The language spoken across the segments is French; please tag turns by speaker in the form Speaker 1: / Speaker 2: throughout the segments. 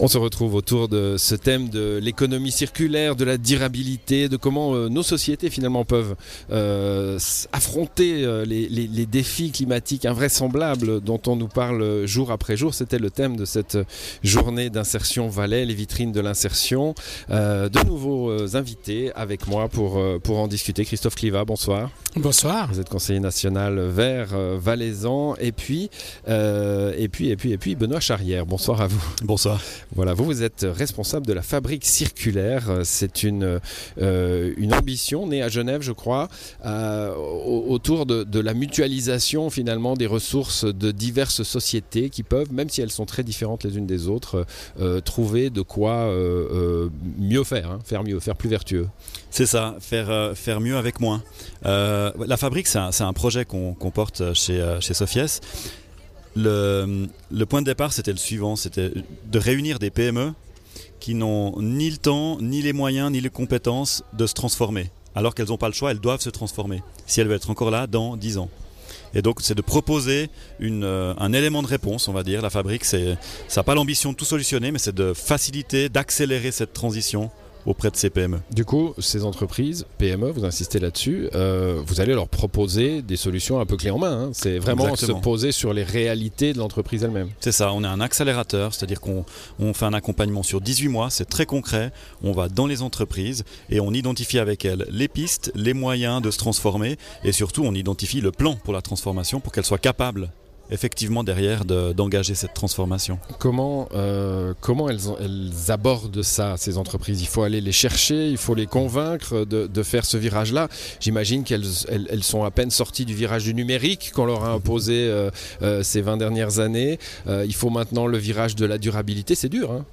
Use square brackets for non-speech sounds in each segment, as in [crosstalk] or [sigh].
Speaker 1: On se retrouve autour de ce thème de l'économie circulaire, de la durabilité, de comment euh, nos sociétés finalement peuvent euh, affronter euh, les, défis climatiques invraisemblables dont on nous parle jour après jour. C'était le thème de cette journée d'insertion Valais, les vitrines de l'insertion. de nouveaux invités avec moi pour, pour en discuter. Christophe Cliva, bonsoir.
Speaker 2: Bonsoir.
Speaker 1: Vous êtes conseiller national vert valaisan et puis, et puis, et puis, et puis Benoît Charrière. Bonsoir à vous.
Speaker 3: Bonsoir.
Speaker 1: Voilà, vous, vous êtes responsable de la fabrique circulaire. C'est une, euh, une ambition née à Genève, je crois, euh, autour de, la mutualisation finalement des ressources de diverses sociétés qui peuvent, même si elles sont très différentes les unes des autres, euh, trouver de quoi mieux faire, hein, faire mieux, faire plus vertueux.
Speaker 3: C'est ça, faire, faire mieux avec moins. la fabrique, c'est un, projet qu'on porte chez, chez Sofies le, point de départ, c'était le suivant, c'était de réunir des PME qui n'ont ni le temps, ni les moyens, ni les compétences de se transformer. Alors qu'elles n'ont pas le choix, elles doivent se transformer, si elles veulent être encore là dans 10 ans. Et donc, c'est de proposer euh, un élément de réponse, on va dire. La fabrique, ça n'a pas l'ambition de tout solutionner, mais c'est de faciliter, d'accélérer cette transition auprès de ces PME.
Speaker 1: Du coup, ces entreprises, PME, vous insistez là-dessus, euh, vous allez leur proposer des solutions un peu clés en main. Hein. C'est vraiment se poser sur les réalités de l'entreprise elle-même.
Speaker 3: C'est ça, on est un accélérateur, c'est-à-dire qu'on fait un accompagnement sur 18 mois, c'est très concret, on va dans les entreprises et on identifie avec elles les pistes, les moyens de se transformer et surtout on identifie le plan pour la transformation pour qu'elles soient capables effectivement derrière d'engager cette transformation.
Speaker 1: Comment, euh, comment elles, abordent ça, ces entreprises? Il faut aller les chercher, il faut les convaincre de, de faire ce virage-là. J'imagine qu'elles elles, sont à peine sorties du virage du numérique qu'on leur a imposé euh, euh, ces 20 dernières années. il faut maintenant le virage de la durabilité, c'est dur. Hein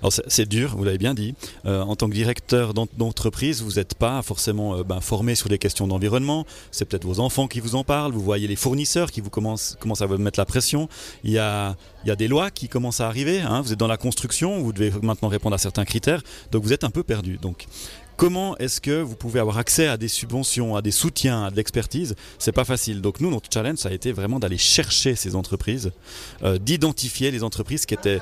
Speaker 3: Alors c'est dur, vous l'avez bien dit. en tant que directeur d'entreprise, vous n'êtes pas forcément ben, formé sur des questions d'environnement. C'est peut-être vos enfants qui vous en parlent, vous voyez les fournisseurs qui vous commencent, à vous mettre la pression. Il y a, il y a des lois qui commencent à arriver. Hein. Vous êtes dans la construction, vous devez maintenant répondre à certains critères. Donc vous êtes un peu perdu. Donc comment est-ce que vous pouvez avoir accès à des subventions, à des soutiens, à de l'expertise? C'est pas facile. Donc nous, notre challenge, ça a été vraiment d'aller chercher ces entreprises, euh, d'identifier les entreprises qui étaient,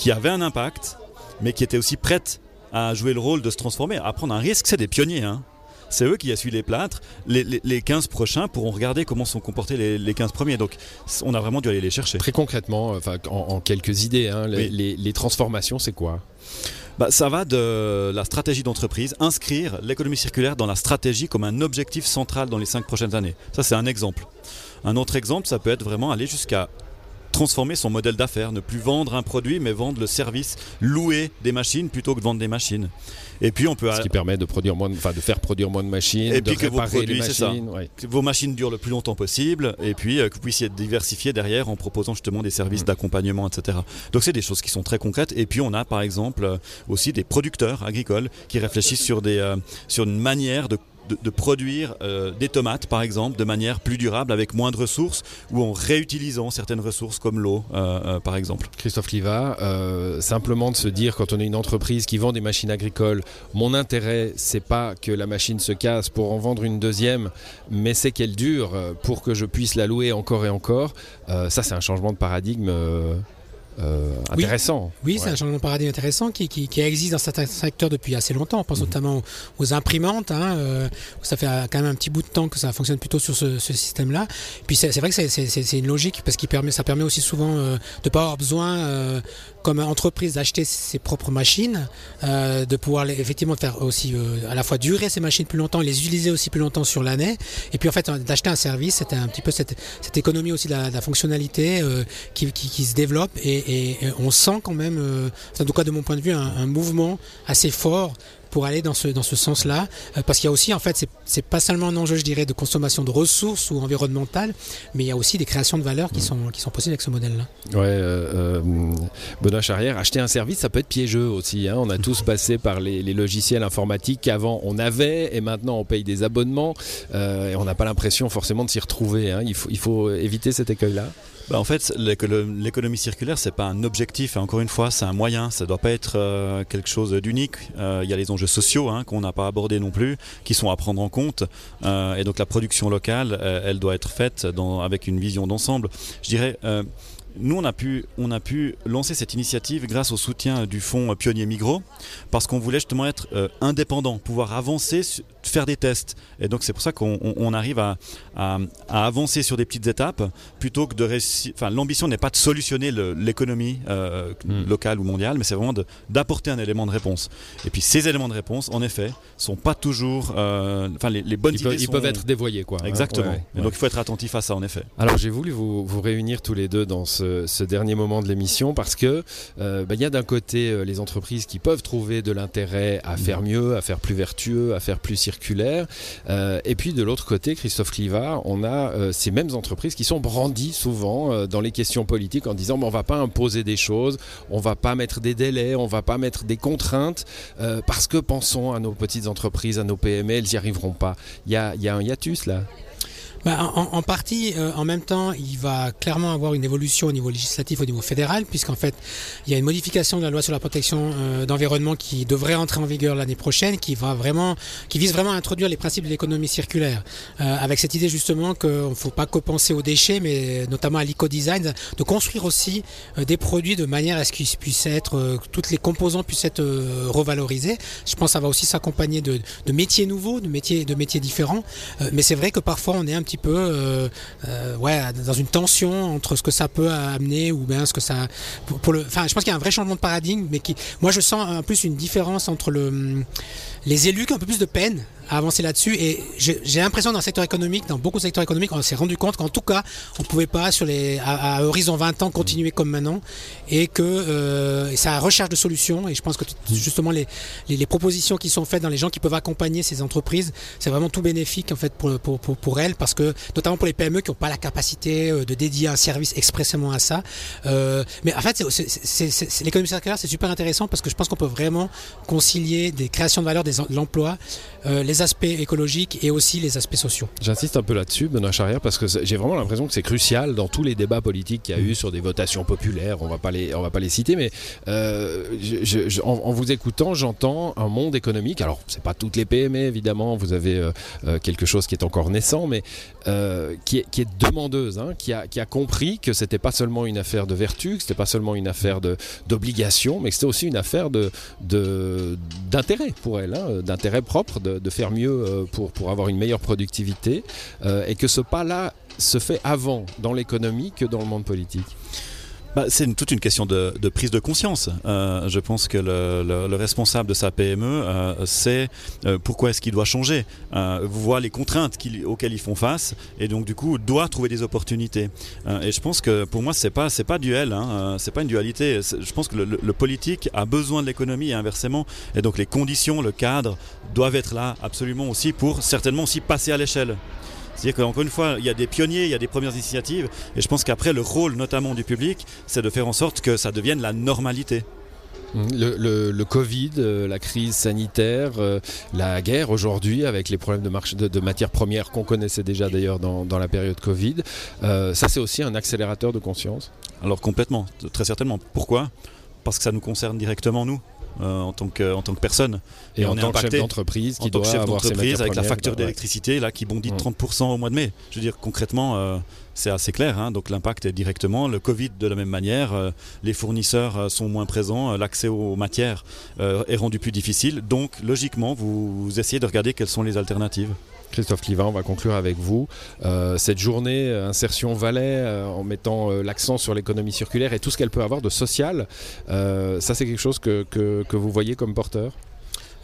Speaker 3: qui avaient un impact, mais qui étaient aussi prêtes à jouer le rôle de se transformer, à prendre un risque. C'est des pionniers. Hein c'est eux qui essuient les plâtres. Les, 15 prochains pourront regarder comment sont comportés les, 15 premiers. Donc on a vraiment dû aller les chercher.
Speaker 1: Très concrètement, enfin, en, quelques idées, hein, les, transformations, c'est quoi?
Speaker 3: Bah, ça va de la stratégie d'entreprise, inscrire l'économie circulaire dans la stratégie comme un objectif central dans les 5 prochaines années. Ça, c'est un exemple. Un autre exemple, ça peut être vraiment aller jusqu'à transformer son modèle d'affaires, ne plus vendre un produit mais vendre le service, louer des machines plutôt que de vendre des machines.
Speaker 1: Et puis on peut ce qui permet de produire moins, de, de faire produire moins de machines,
Speaker 3: et
Speaker 1: de
Speaker 3: puis que vos produits, que vos machines durent le plus longtemps possible, et puis euh, que vous puissiez être diversifié derrière en proposant justement des services mm. d'accompagnement, etc. Donc c'est des choses qui sont très concrètes. Et puis on a par exemple euh, aussi des producteurs agricoles qui réfléchissent sur des euh, sur une manière de de, produire euh, des tomates, par exemple, de manière plus durable, avec moins de ressources, ou en réutilisant certaines ressources comme l'eau, euh, euh, par exemple.
Speaker 1: Christophe Liva, simplement de se dire, quand on est une entreprise qui vend des machines agricoles, mon intérêt, c'est pas que la machine se casse pour en vendre une deuxième, mais c'est qu'elle dure pour que je puisse la louer encore et encore. ça, c'est un changement de paradigme euh, intéressant.
Speaker 2: Oui, c'est un changement de paradigme intéressant qui, qui, existe dans certains secteurs depuis assez longtemps. On pense mhm. notamment aux imprimantes. Hein, euh, ça fait quand même un petit bout de temps que ça fonctionne plutôt sur ce, système-là. Puis c'est vrai que c'est une logique parce que permet, ça permet aussi souvent euh, de ne pas avoir besoin, comme entreprise, d'acheter ses propres machines, de pouvoir effectivement faire aussi à la fois durer ces machines plus longtemps, les utiliser aussi plus longtemps sur l'année. Et puis en fait, d'acheter un service, c'était un petit peu cette, cette, économie aussi de la, fonctionnalité qui, qui, qui, se développe et, et, on sent quand même, euh, en tout cas de mon point de vue, un, mouvement assez fort pour aller dans ce, dans ce sens-là. Euh, parce qu'il y a aussi, en fait, c'est pas seulement un enjeu, je dirais, de consommation de ressources ou environnementales, mais il y a aussi des créations de valeur qui, sont, qui sont possibles avec ce modèle-là.
Speaker 1: Ouais, euh, Benoît Charrière, acheter un service, ça peut être piégeux aussi. Hein. On a tous passé par les, logiciels informatiques qu'avant on avait et maintenant on paye des abonnements et on n'a pas l'impression forcément de s'y retrouver. Hein. Il, faut, il faut éviter cet écueil-là.
Speaker 3: Bah, En fait, l'économie circulaire, c'est pas un objectif, hein. encore une fois, c'est un moyen, ça doit pas être euh, quelque chose d'unique. Euh, il y a les enjeux sociaux hein, qu'on n'a pas abordés non plus, qui sont à prendre en compte. Euh, et donc la production locale, elle doit être faite avec une vision d'ensemble. Je dirais nous, on a, pu, on a pu lancer cette initiative grâce au soutien du fonds Pionnier Migros, parce qu'on voulait justement être euh, indépendant, pouvoir avancer, faire des tests. Et donc, c'est pour ça qu'on arrive à, avancer sur des petites étapes, plutôt que de réussir. Enfin, l'ambition n'est pas de solutionner l'économie euh, hmm. locale ou mondiale, mais c'est vraiment d'apporter un élément de réponse. Et puis, ces éléments de réponse, en effet, sont pas toujours. Euh, enfin, les, bonnes
Speaker 1: ils
Speaker 3: idées.
Speaker 1: Peuvent, Ils peuvent être dévoyés, quoi.
Speaker 3: Hein. Exactement. Et donc, il faut être attentif à ça, en effet.
Speaker 1: Alors, j'ai voulu vous, vous réunir tous les deux dans ce ce, dernier moment de l'émission parce que euh, bah, il y a d'un côté euh, les entreprises qui peuvent trouver de l'intérêt à faire mieux, à faire plus vertueux, à faire plus circulaire, euh, et puis de l'autre côté, Christophe Cliva, on a ces mêmes entreprises qui sont brandies souvent dans les questions politiques en disant bon, on va pas imposer des choses, on va pas mettre des délais, on va pas mettre des contraintes parce que pensons à nos petites entreprises, à nos PME, elles n'y arriveront pas. Il y a, y a un hiatus là.
Speaker 2: Bah, en, partie, euh, en même temps, il va clairement avoir une évolution au niveau législatif, au niveau fédéral, puisqu'en fait, il y a une modification de la loi sur la protection euh, d'environnement qui devrait entrer en vigueur l'année prochaine, qui va vraiment, qui vise vraiment à introduire les principes de l'économie circulaire, euh, avec cette idée justement qu'il ne faut pas que penser aux déchets, mais notamment à l'éco-design, de construire aussi des produits de manière à ce qu'ils puissent être, toutes les composants puissent être revalorisés. Je pense que ça va aussi s'accompagner de, de, métiers nouveaux, de métiers, de métiers différents, mais c'est vrai que parfois on est un petit peu euh, euh, ouais, dans une tension entre ce que ça peut amener ou bien ce que ça. Pour, le, enfin, je pense qu'il y a un vrai changement de paradigme, mais qui, moi, je sens en plus une différence entre le, les élus qui ont un peu plus de peine à avancer là-dessus. Et j'ai l'impression dans le secteur économique, dans beaucoup de secteurs économiques, on s'est rendu compte qu'en tout cas, on ne pouvait pas, sur les, à, horizon 20 ans, continuer comme maintenant. Et que euh, ça recherche de solutions. Et je pense que justement, les, propositions qui sont faites dans les gens qui peuvent accompagner ces entreprises, c'est vraiment tout bénéfique en fait pour, pour, elles. Parce que, notamment pour les PME qui n'ont pas la capacité euh, de dédier un service expressément à ça. Euh, mais en fait, l'économie circulaire, c'est super intéressant parce que je pense qu'on peut vraiment concilier des créations de valeur, des, de l'emploi, euh, les aspects écologiques et aussi les aspects sociaux.
Speaker 1: J'insiste un peu là-dessus, Benoît Charrière, parce que j'ai vraiment l'impression que c'est crucial dans tous les débats politiques qu'il y a eu sur des votations populaires. On va pas les, on va pas les citer, mais euh, en, vous écoutant, j'entends un monde économique. Alors, c'est pas toutes les PME évidemment. Vous avez euh, quelque chose qui est encore naissant, mais qui est, qui, est, demandeuse, hein, qui, a, qui a compris que c'était pas seulement une affaire de vertu, que c'était pas seulement une affaire d'obligation, mais que c'était aussi une affaire de d'intérêt pour elle, hein, d'intérêt propre, de, faire mieux euh, pour, pour avoir une meilleure productivité, euh, et que ce pas-là se fait avant dans l'économie que dans le monde politique?
Speaker 3: Bah, c'est toute une question de, prise de conscience. Euh, je pense que le, responsable de sa PME euh, sait euh, pourquoi est-ce qu'il doit changer, voit les contraintes auxquelles ils font face et donc du coup doit trouver des opportunités. et je pense que pour moi c'est pas c'est pas duel, hein, c'est pas une dualité. Je pense que le, politique a besoin de l'économie et inversement. Et donc les conditions, le cadre doivent être là absolument aussi pour certainement aussi passer à l'échelle. C'est-à-dire qu'encore une fois, il y a des pionniers, il y a des premières initiatives, et je pense qu'après, le rôle notamment du public, c'est de faire en sorte que ça devienne la normalité.
Speaker 1: Le, Covid, euh, la crise sanitaire, euh, la guerre aujourd'hui avec les problèmes de, de, matières premières qu'on connaissait déjà d'ailleurs dans, la période Covid, euh, ça c'est aussi un accélérateur de conscience?
Speaker 3: Alors complètement, très certainement. Pourquoi? Parce que ça nous concerne directement nous. Euh, en, tant que, en tant que personne.
Speaker 1: Et, on en est tant que chef d'entreprise qui doit chef d'entreprise
Speaker 3: avec la facture d'électricité là qui bondit de 30% mm. au mois de mai. Je veux dire concrètement, euh, c'est assez clair. Hein. donc l'impact est directement. Le Covid de la même manière. Euh, les fournisseurs sont moins présents. L'accès aux matières est rendu plus difficile. Donc logiquement, vous essayez de regarder quelles sont les alternatives.
Speaker 1: Christophe Clivin, on va conclure avec vous. Euh, cette journée euh, Insertion Valais, euh, en mettant l'accent sur l'économie circulaire et tout ce qu'elle peut avoir de social, ça c'est quelque chose que, que vous voyez comme porteur?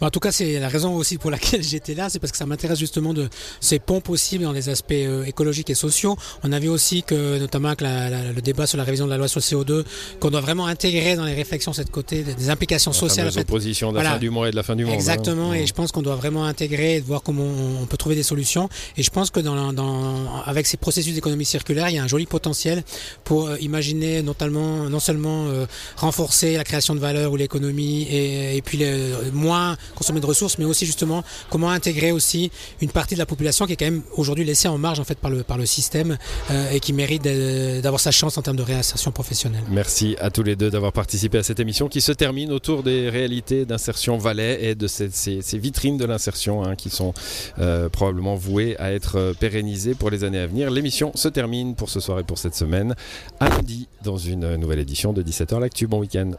Speaker 2: En tout cas, c'est la raison aussi pour laquelle [laughs] j'étais là, c'est parce que ça m'intéresse justement de ces ponts possibles dans les aspects euh, écologiques et sociaux. On a vu aussi que, notamment avec le débat sur la révision de la loi sur le CO2, qu'on doit vraiment intégrer dans les réflexions cette côté des implications la sociales.
Speaker 1: La opposition de la fin du mois et de la fin du monde.
Speaker 2: Hein. Exactement, et je pense qu'on doit vraiment intégrer et voir comment on peut trouver des solutions. Et je pense que dans, dans avec ces processus d'économie circulaire, il y a un joli potentiel pour euh, imaginer notamment, non seulement euh, renforcer la création de valeur ou l'économie et, et puis le, moins consommer de ressources, mais aussi justement comment intégrer aussi une partie de la population qui est quand même aujourd'hui laissée en marge en fait par le, par le système euh, et qui mérite d'avoir sa chance en termes de réinsertion professionnelle.
Speaker 1: Merci à tous les deux d'avoir participé à cette émission qui se termine autour des réalités d'insertion Valais et de ces, vitrines de l'insertion hein, qui sont euh, probablement vouées à être euh, pérennisées pour les années à venir. L'émission se termine pour ce soir et pour cette semaine. À lundi dans une nouvelle édition de 17h L'Actu. Bon week-end.